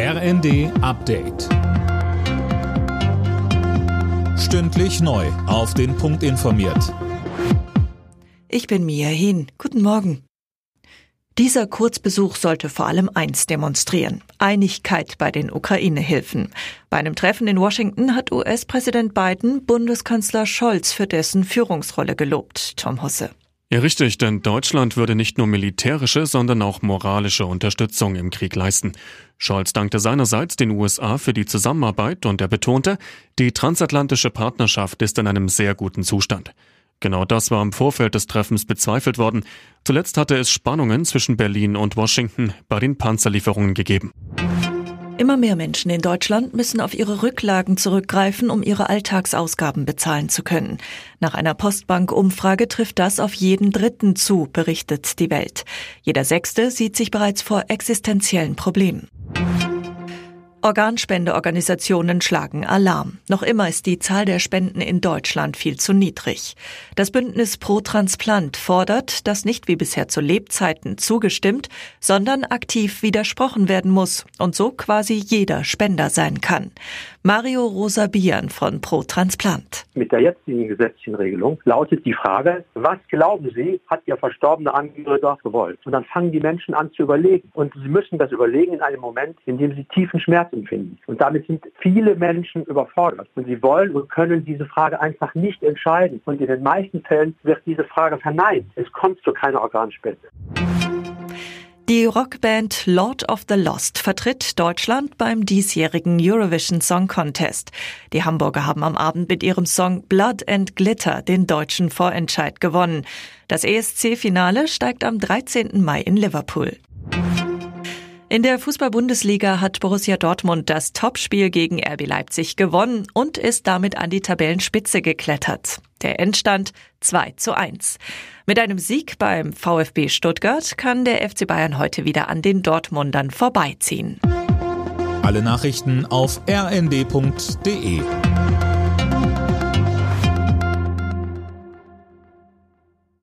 RND Update. Stündlich neu. Auf den Punkt informiert. Ich bin Mia Hin. Guten Morgen. Dieser Kurzbesuch sollte vor allem eins demonstrieren. Einigkeit bei den Ukraine-Hilfen. Bei einem Treffen in Washington hat US-Präsident Biden Bundeskanzler Scholz für dessen Führungsrolle gelobt. Tom Hosse. Ja, richtig, denn Deutschland würde nicht nur militärische, sondern auch moralische Unterstützung im Krieg leisten. Scholz dankte seinerseits den USA für die Zusammenarbeit und er betonte, die transatlantische Partnerschaft ist in einem sehr guten Zustand. Genau das war im Vorfeld des Treffens bezweifelt worden. Zuletzt hatte es Spannungen zwischen Berlin und Washington bei den Panzerlieferungen gegeben. Immer mehr Menschen in Deutschland müssen auf ihre Rücklagen zurückgreifen, um ihre Alltagsausgaben bezahlen zu können. Nach einer Postbank-Umfrage trifft das auf jeden Dritten zu, berichtet die Welt. Jeder Sechste sieht sich bereits vor existenziellen Problemen. Organspendeorganisationen schlagen Alarm. Noch immer ist die Zahl der Spenden in Deutschland viel zu niedrig. Das Bündnis Pro Transplant fordert, dass nicht wie bisher zu Lebzeiten zugestimmt, sondern aktiv widersprochen werden muss und so quasi jeder Spender sein kann. Mario Rosa Bian von Pro Transplant. Mit der jetzigen gesetzlichen Regelung lautet die Frage, was glauben Sie, hat Ihr verstorbener Angehöriger gewollt? Und dann fangen die Menschen an zu überlegen. Und sie müssen das überlegen in einem Moment, in dem sie tiefen Schmerz empfinden. Und damit sind viele Menschen überfordert. Und sie wollen und können diese Frage einfach nicht entscheiden. Und in den meisten Fällen wird diese Frage verneint. Es kommt zu keiner Organspende. Die Rockband Lord of the Lost vertritt Deutschland beim diesjährigen Eurovision Song Contest. Die Hamburger haben am Abend mit ihrem Song Blood and Glitter den deutschen Vorentscheid gewonnen. Das ESC-Finale steigt am 13. Mai in Liverpool. In der Fußball-Bundesliga hat Borussia Dortmund das Topspiel gegen RB Leipzig gewonnen und ist damit an die Tabellenspitze geklettert. Der Endstand 2 zu 1. Mit einem Sieg beim VfB Stuttgart kann der FC Bayern heute wieder an den Dortmundern vorbeiziehen. Alle Nachrichten auf rnd.de